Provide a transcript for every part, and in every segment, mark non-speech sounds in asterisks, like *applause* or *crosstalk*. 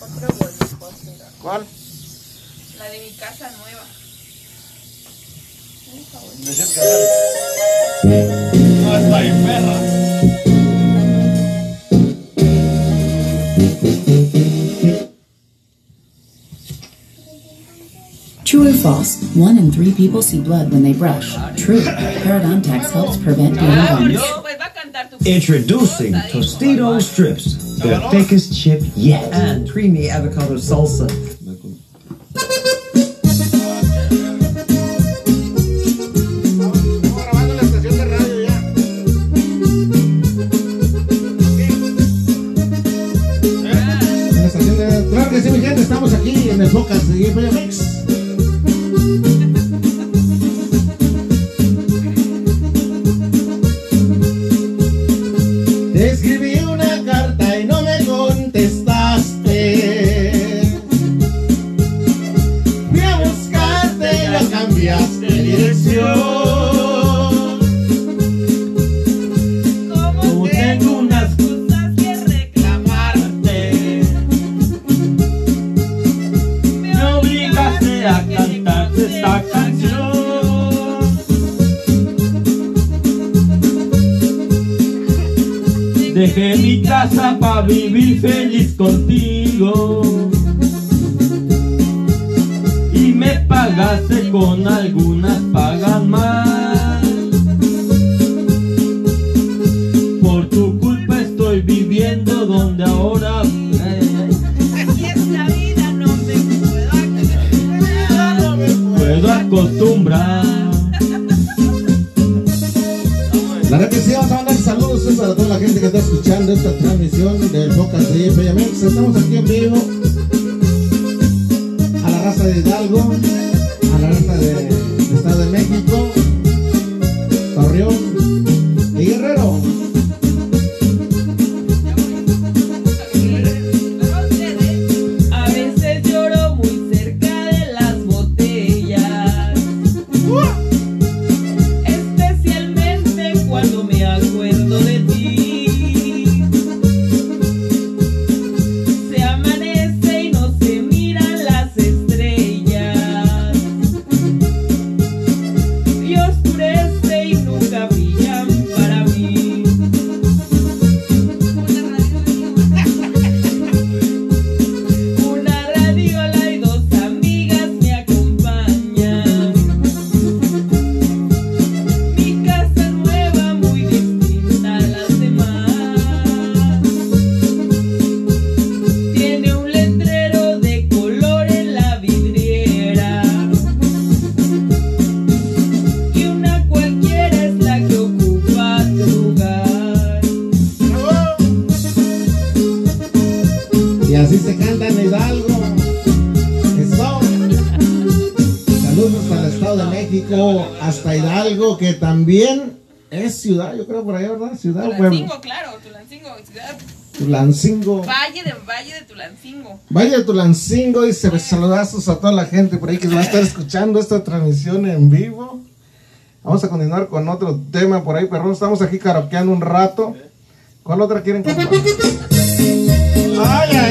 Otro bonito, mira. ¿Cuál? La de mi casa nueva. No, está bien perra. True or false? One in three people see blood when they brush. True. Parodontax helps prevent bleeding gums. No, pues va a cantar tu Introducing cosa, dijo. Tostito strips, the thickest chip yet, and creamy avocado salsa. Mi casa para vivir feliz contigo. Y me pagaste con algunas pagas más. Por tu culpa estoy viviendo donde ahora. Así es la vida, no me puedo acostumbrar. Puedo acostumbrar. La verdad saludos para toda la gente que está escuchando esta transmisión del podcast de IFMX. Estamos aquí en vivo a la raza de Hidalgo, también es ciudad, yo creo por ahí, ¿verdad? Ciudad. Tulancingo, claro, Tulancingo, ciudad. Tulancingo. Valle de Valle de Tulancingo. Valle de Tulancingo dice pues, saludazos a toda la gente por ahí que va a estar escuchando esta transmisión en vivo. Vamos a continuar con otro tema por ahí, perro. Estamos aquí karaokeando un rato. ¿Cuál otra quieren cantar? Ay, ay, ay.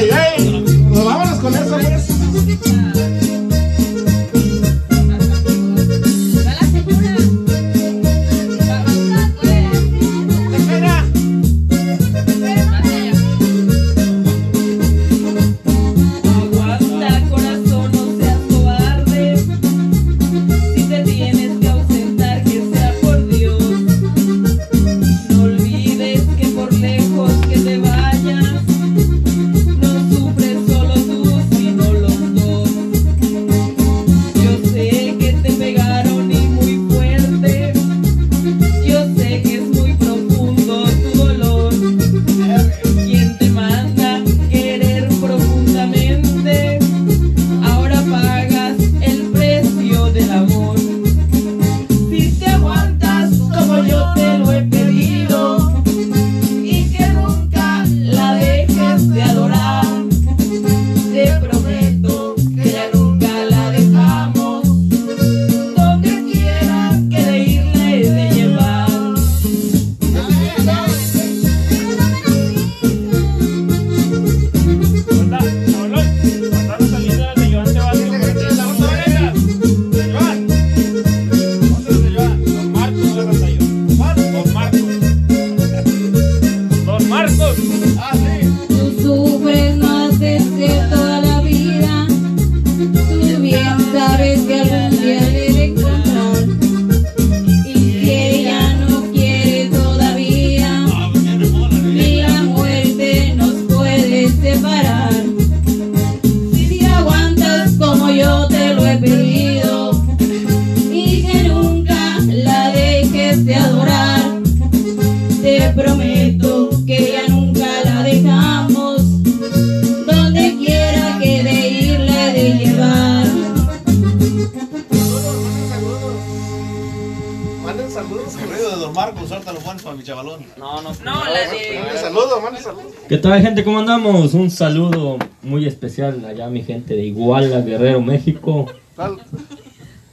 Saludo muy especial allá a mi gente de Iguala, Guerrero, México.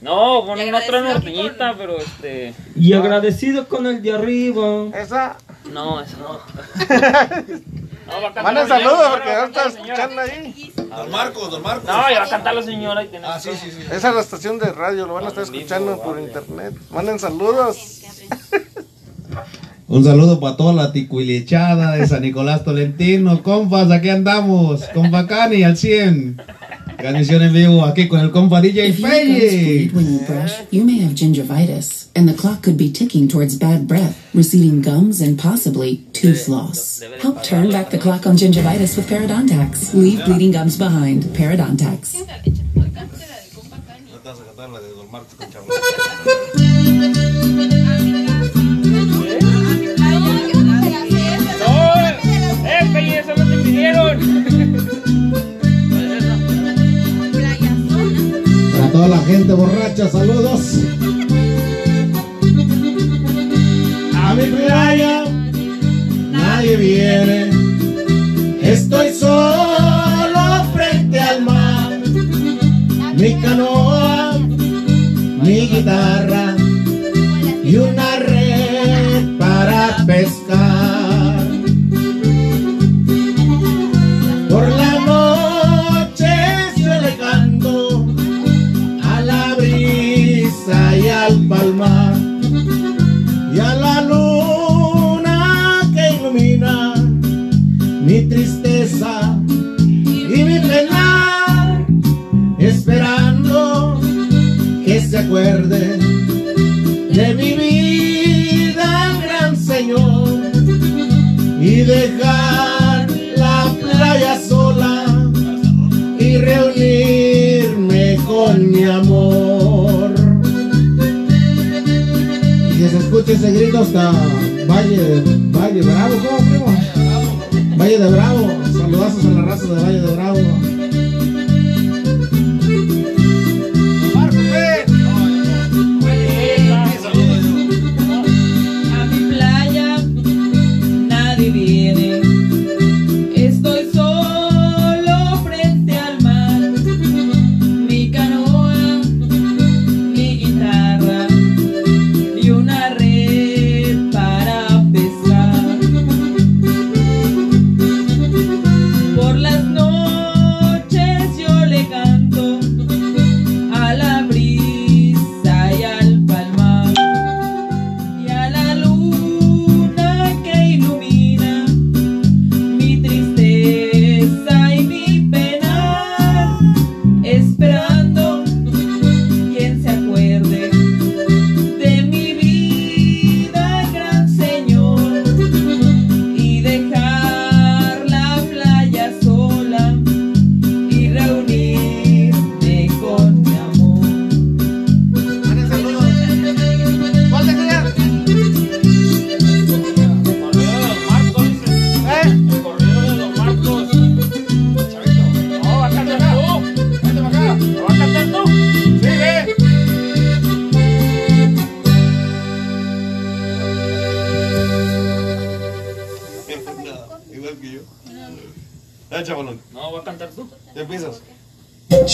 No, bueno, Y una otra norteñita, pero este. Y agradecido con el de arriba. Esa. No, eso no. *laughs* No, saludos porque ya está escuchando ahí. Don Marcos, don Marcos. No, ya va a cantar la señora y. Ah, sí, sí, sí. Esa es la estación de radio, lo van a estar escuchando por internet. Manden saludos. *laughs* Un saludo para toda la ticuilichada de San Nicolás Tolentino. Compas, aquí andamos. Con Bacani al 100. Transmisión en vivo aquí con el compa DJ Feye. when you brush, you may have gingivitis, and the clock could be ticking towards bad breath, receding gums, and possibly tooth loss. Help turn back the clock on gingivitis with Parodontax. Leave bleeding gums behind. Parodontax. Para toda la gente borracha, saludos. A mi playa nadie viene. Estoy solo frente al mar. Mi canoa, mi guitarra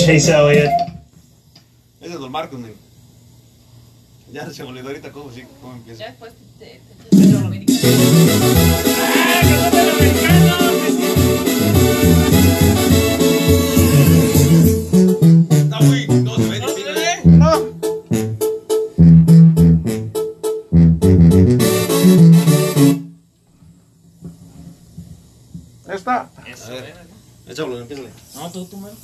Chase Elliott. Ese es don Marcos, nen. Ya se me olvidó ahorita cómo, sí, cómo empieza. Ya después te, Está muy. No se ve. No. Esta. A ver. Ya, chavalón, empiézale. No, tú, tú, mero.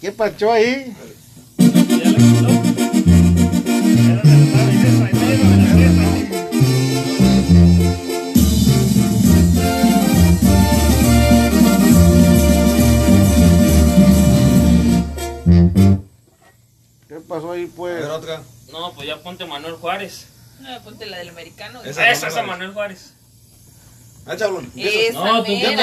¿Qué pachó ahí? ¿Qué pasó ahí, pues? No, pues ya ponte Manuel Juárez. No, ponte la del americano. Esa, esa, esa Manuel Juárez. Ah, chablón. No, tú qué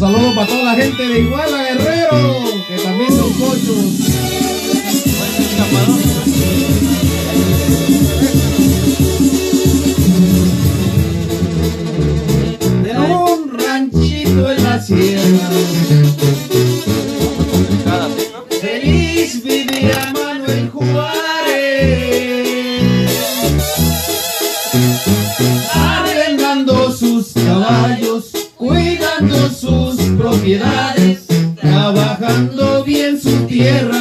Saludos para toda la gente de Iguala Guerrero, que también son cochos. De un ranchito en la sierra. tierra.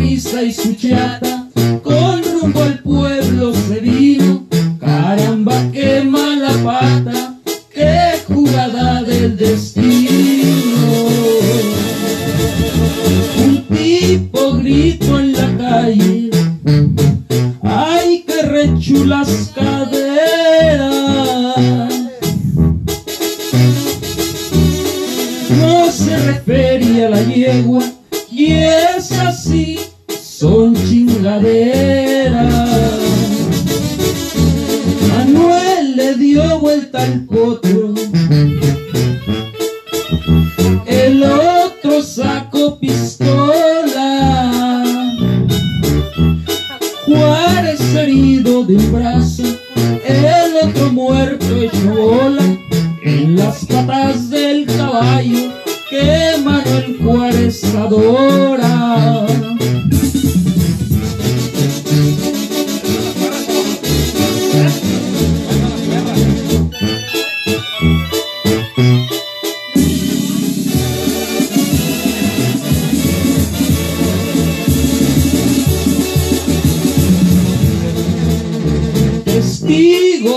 risa y su chata con rumbo al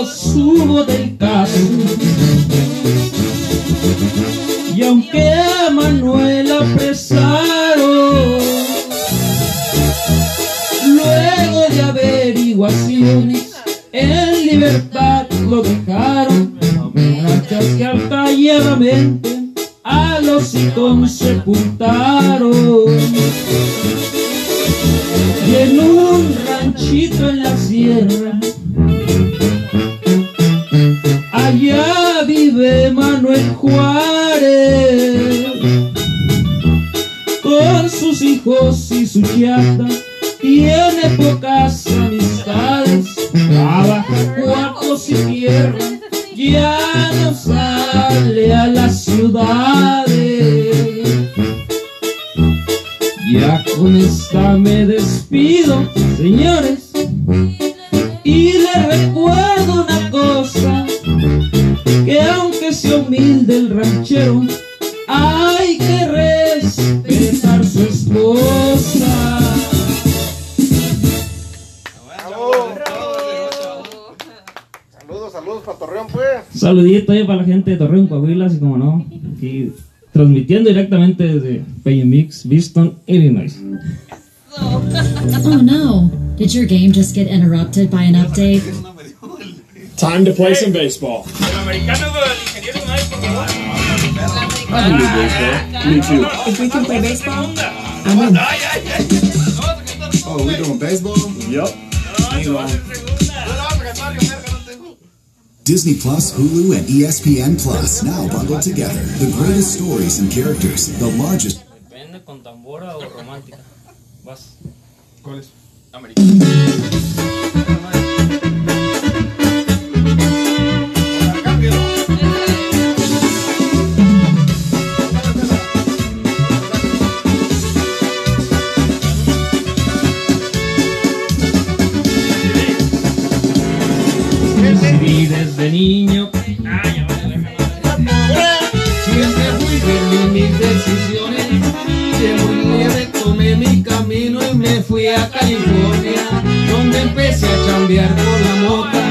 subo del caso y aunque a Manuel apresaron luego de averiguaciones en libertad lo dejaron. Amenazas que alta a los se sepultaron para Torreón, pues. Saludito ahí para la gente de Torreón, Coahuila, así como no, aquí transmitiendo directamente desde Mix, Biston, Illinois. Oh no. Did your game just get interrupted by an update? Time to play some baseball. I can do baseball. Me too. If we can play baseball, I'm in. Oh, we doing baseball? Yep. Hang on. Disney Plus, Hulu, and ESPN Plus now bundled together. The greatest stories and characters, the largest. Depende con tambora o romántica. Vas. ¿Cuál es? Decidí desde niño. Siempre fui firme en mis decisiones. De muy leve tomé mi camino y me fui a California, donde empecé a chambear por la mota.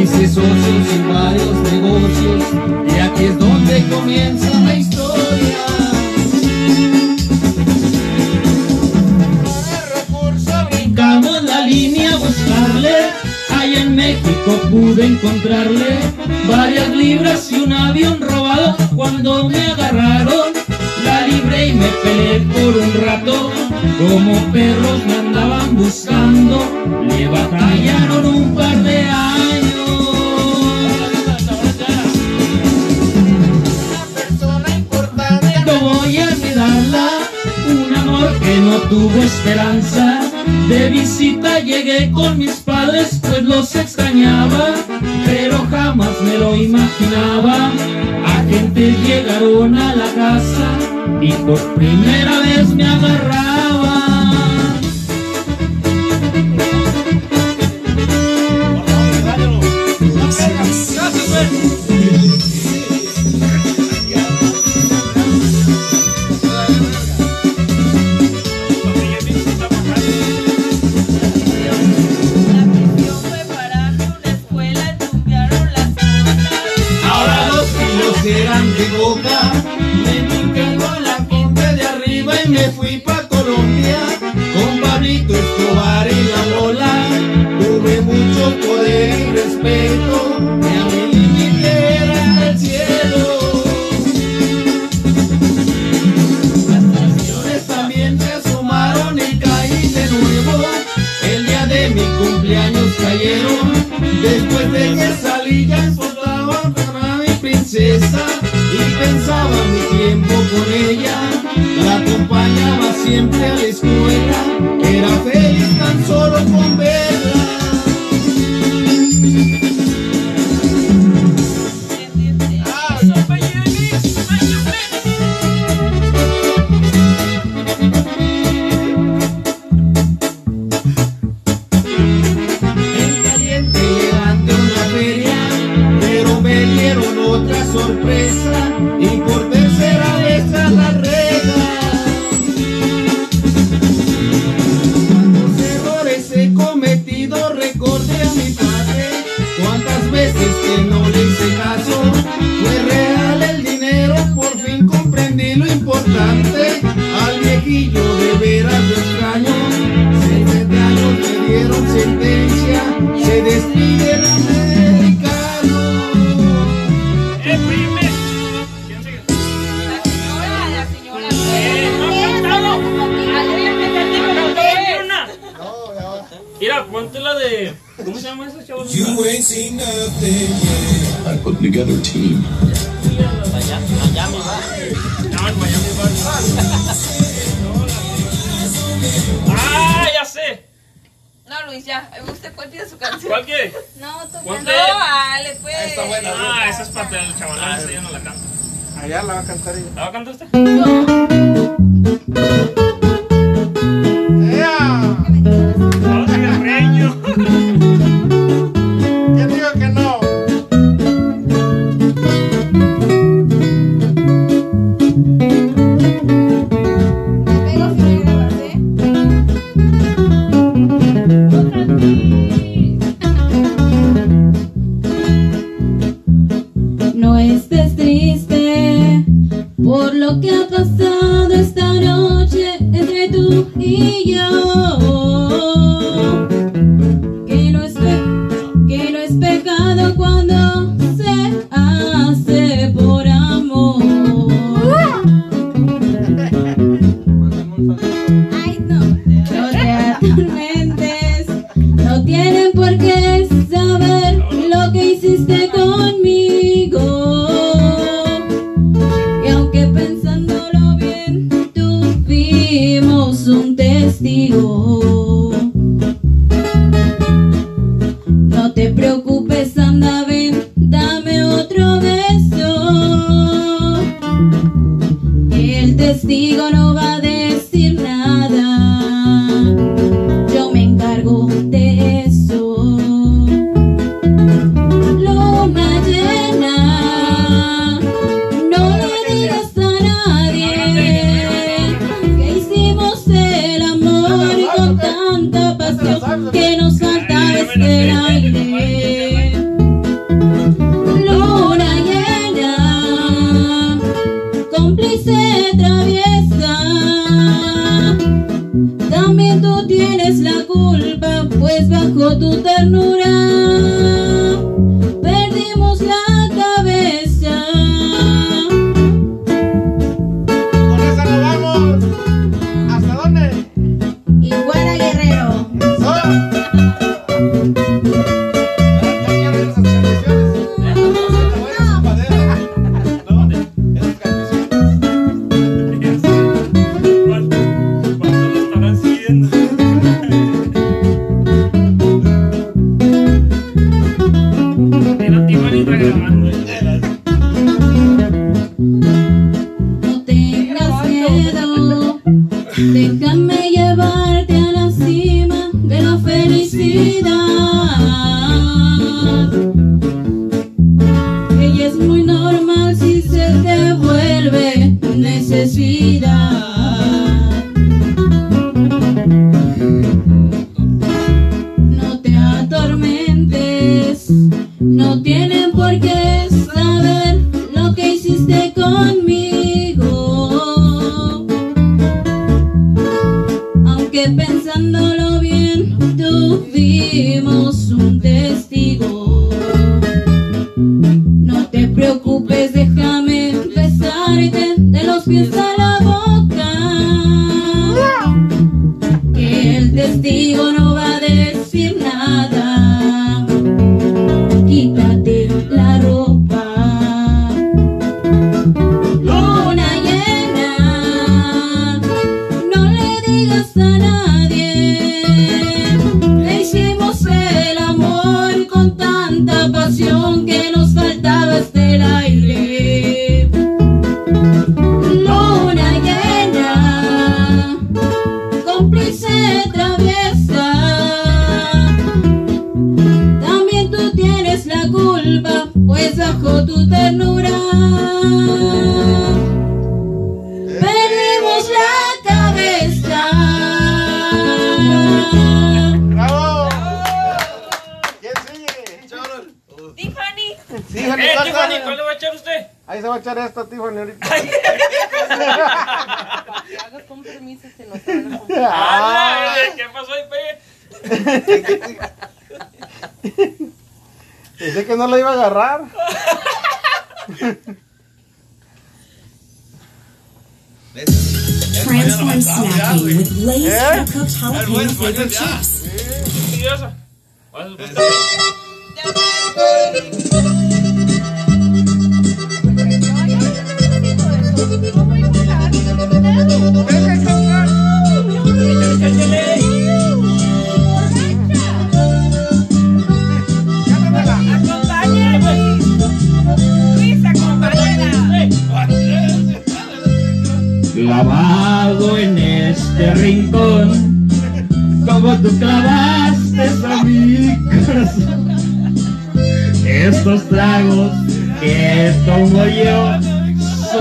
Hice socios y varios negocios, y aquí es donde comienza la historia. México pude encontrarle varias libras y un avión robado. Cuando me agarraron, la libré y me peleé por un rato. Como perros me andaban buscando, le batallaron un par de años. No voy a olvidarla, un amor que no tuvo esperanza. De visita llegué con mis padres, pues los extrañaba, pero jamás me lo imaginaba. Agentes llegaron a la casa y por primera vez me agarraban. Siempre canta. Allá la va que nos faltaba este aire. Luna llena, cómplice traviesa. También tú tienes la culpa, pues bajo tu ternura Tiffany, Eh, ¿cuál Tiffany? ¿cuál le va a echar usted? Ahí se va a echar esto, Tiffany, ahorita. Haga compromisos se nos van a Ah. Eh, ¿Qué pasó ahí? Pensé que no la iba a agarrar. Transform snacking with Lay's ¿Eh? cooked jalapeno flavored chips. Clavado en este rincón, como tú clavaste a mi corazón. Estos tragos que tomo yo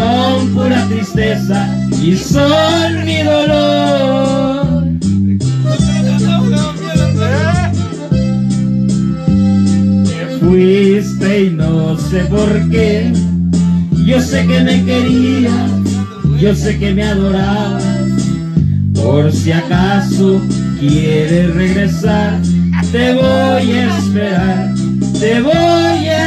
son pura tristeza y son mi dolor. Te fuiste y no sé por qué. Yo sé que me querías, yo sé que me adorabas. Por si acaso quieres regresar, te voy a esperar, te voy a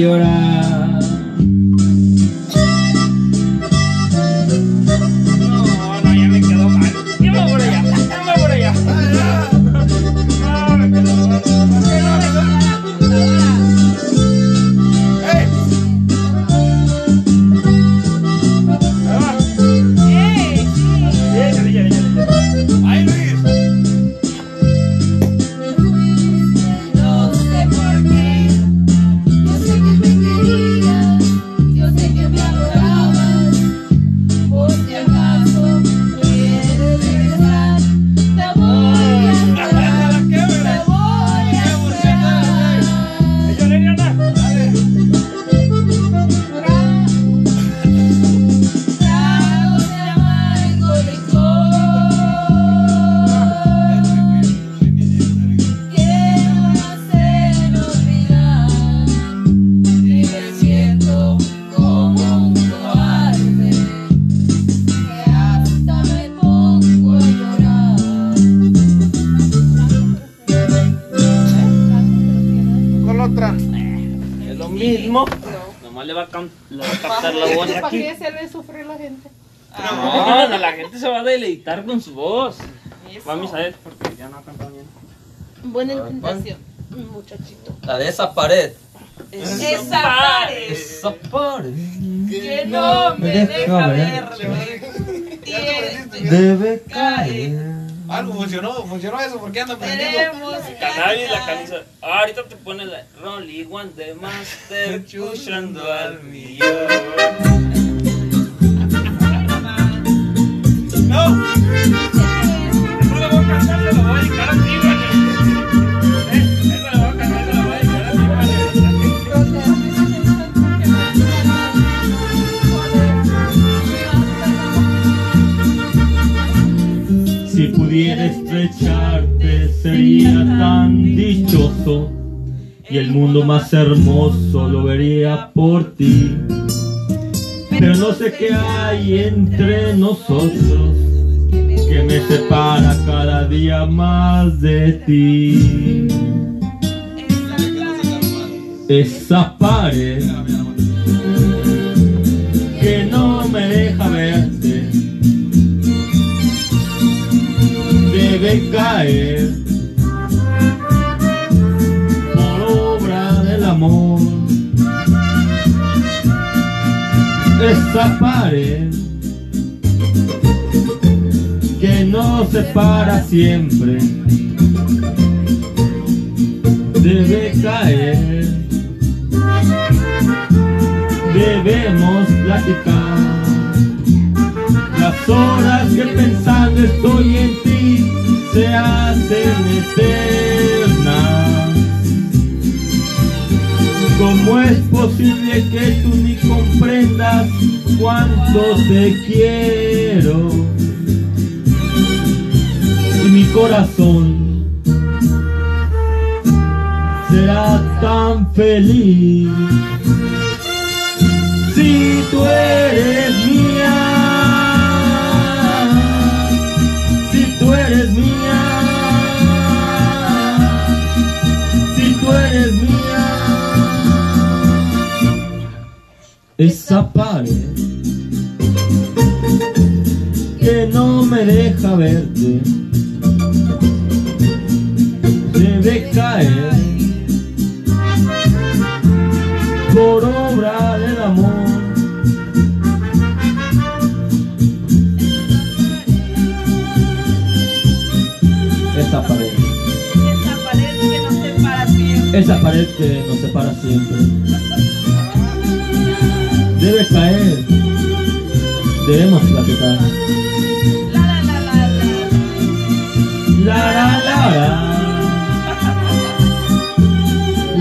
llorar. Voz ¿Para qué hacerle sufrir a la gente? No, no, la gente se va a deleitar con su voz. Va a mi saber porque ya no ha cantado bien. Buena intentación, muchachito. La de esa pared. Esa pared Esa pared. que no me deja verle. Este Debe caer. Algo funcionó, funcionó eso, ¿por qué andan prendiendo? Tenemos Cannabis, la camisa. Ah, ahorita te pone la Rolly One de Master pushando al millón. Si pudiera estrecharte sería tan dichoso y el mundo más hermoso lo vería por ti. Pero no sé qué hay entre nosotros que me separa cada día más de ti. Esa pared que no me deja verte debe caer por obra del amor. Esa pared nos separa siempre debe caer. Debemos platicar las horas que pensando estoy en ti se hacen eternas. ¿Cómo es posible que tú ni comprendas cuánto te quiero? Corazón será tan feliz si tú eres mía. Si tú eres mía. Si tú eres mía. Esa pared que no me deja verte caer por obra del amor. Esa pared, esa pared que nos separa siempre. esa pared que nos separa siempre, debe caer. Debemos platicar. La la la la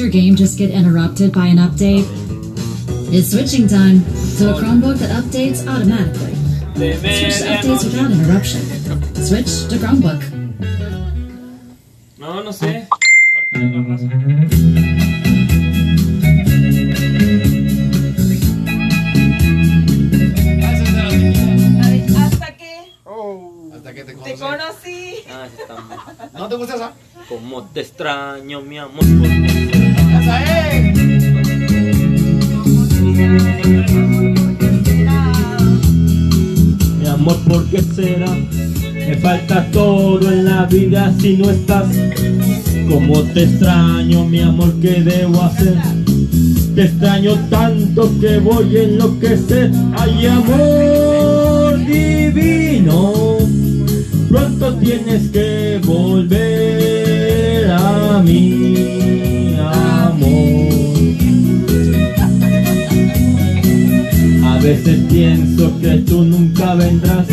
Your game just get interrupted by an update? It's switching time to a Chromebook that updates automatically. Switch to updates without interruption. Switch to Chromebook. Te extraño, mi amor. Mi amor, ¿por qué será? Me falta todo en la vida si no estás. Como te extraño, mi amor, ¿qué debo hacer? Te extraño tanto que voy a enloquecer. Ay, amor divino, pronto tienes que volver mí, amor. A veces pienso que tú nunca vendrás,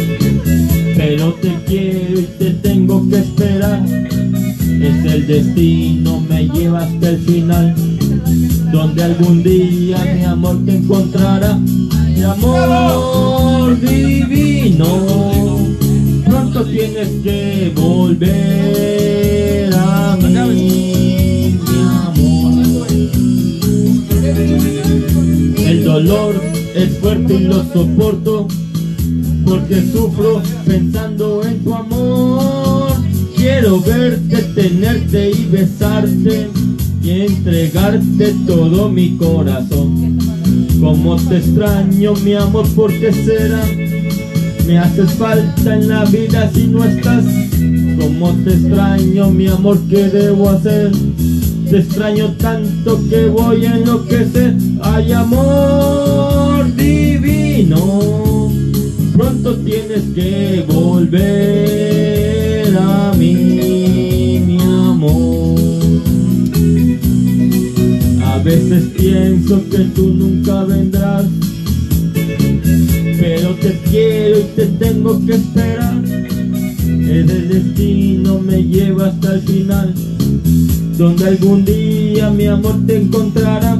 pero te quiero y te tengo que esperar. Es el destino, me lleva hasta el final, donde algún día mi amor te encontrará. Mi amor divino, pronto tienes que volver El dolor es fuerte y lo soporto porque sufro pensando en tu amor. Quiero verte, tenerte y besarte y entregarte todo mi corazón. Como te extraño, mi amor, ¿por qué será? Me haces falta en la vida si no estás. Como te extraño, mi amor, ¿qué debo hacer? Te extraño tanto que voy a enloquecer. Ay, amor divino, pronto tienes que volver a mí, mi amor. A veces pienso que tú nunca vendrás, quiero y te tengo que esperar. El destino me lleva hasta el final donde algún día mi amor te encontrará.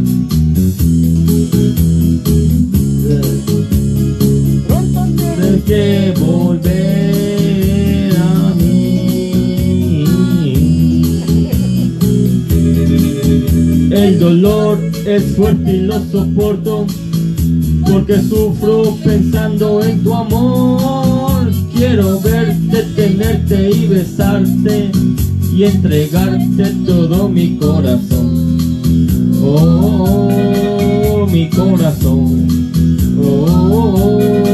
Tienes que volver a mí. El dolor es fuerte y lo soporto porque sufro pensando en tu amor. Quiero verte, tenerte y besarte y entregarte todo mi corazón. Oh, mi corazón. Oh,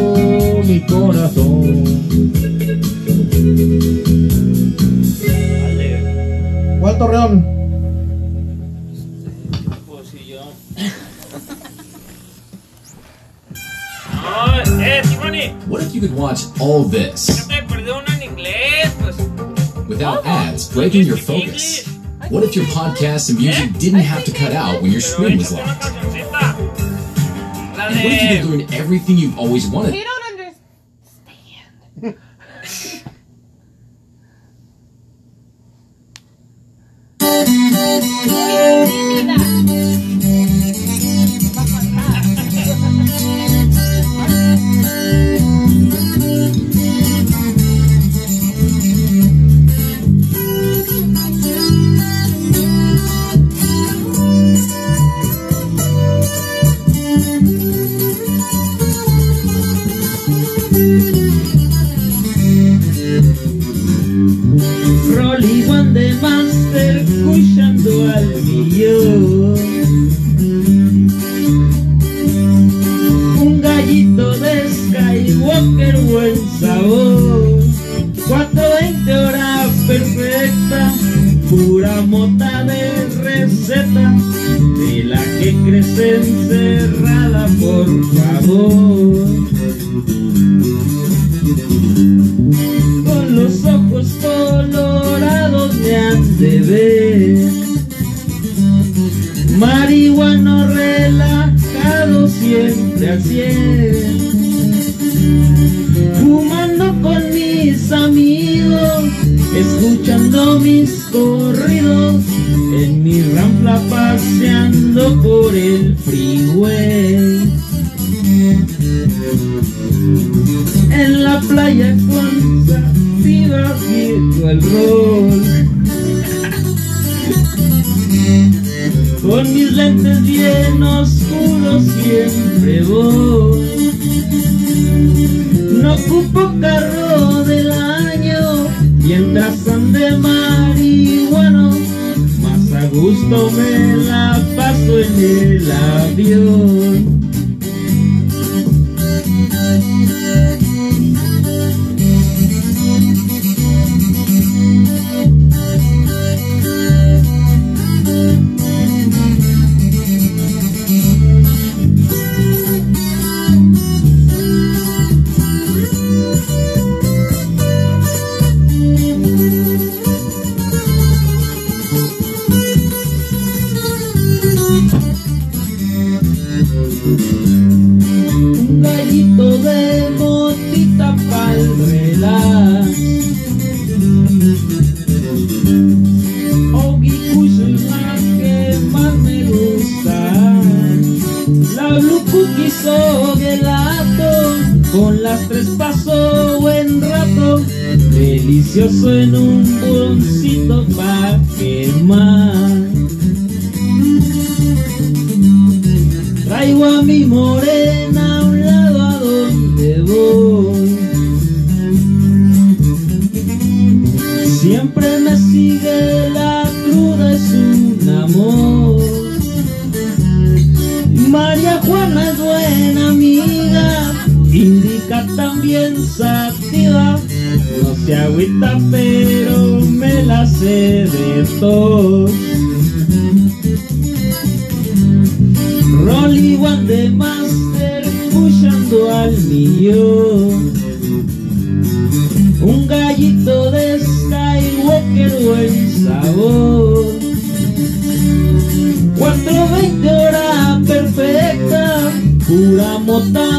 watch all this Te perdió una en inglés, pues. without ads breaking your focus? What if your podcasts and music didn't have to cut out when your screen was locked? And what if you could learn everything you've always wanted? buscar buen sabor 420 horas perfecta Pura mota de receta De la que crece encerrada, por favor. Con los ojos colorados me han de ver. Marihuano relajado siempre así es escuchando mis corridos, en mi rampla paseando por el freeway. En la playa con quito el rol. No se agüita, pero me la sé de todo. Rolly One de Master pushando al millón. Un gallito de Skywalker buen sabor. 420 hora perfecta, pura mota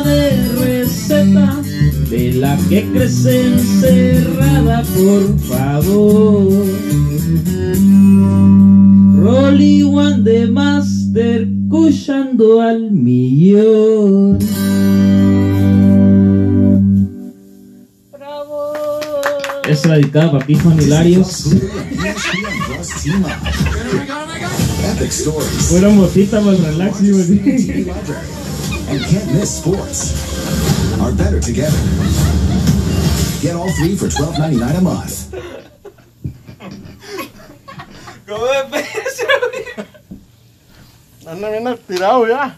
la que crece encerrada, por favor. Rolly One de Master cushando al millón. Es la dedicada para ti, Juan Hilarios. Fuera motita más relax, sí, are better together. Get all three for twelve ninety nine a month. Go ahead, Anda bien tirado ya.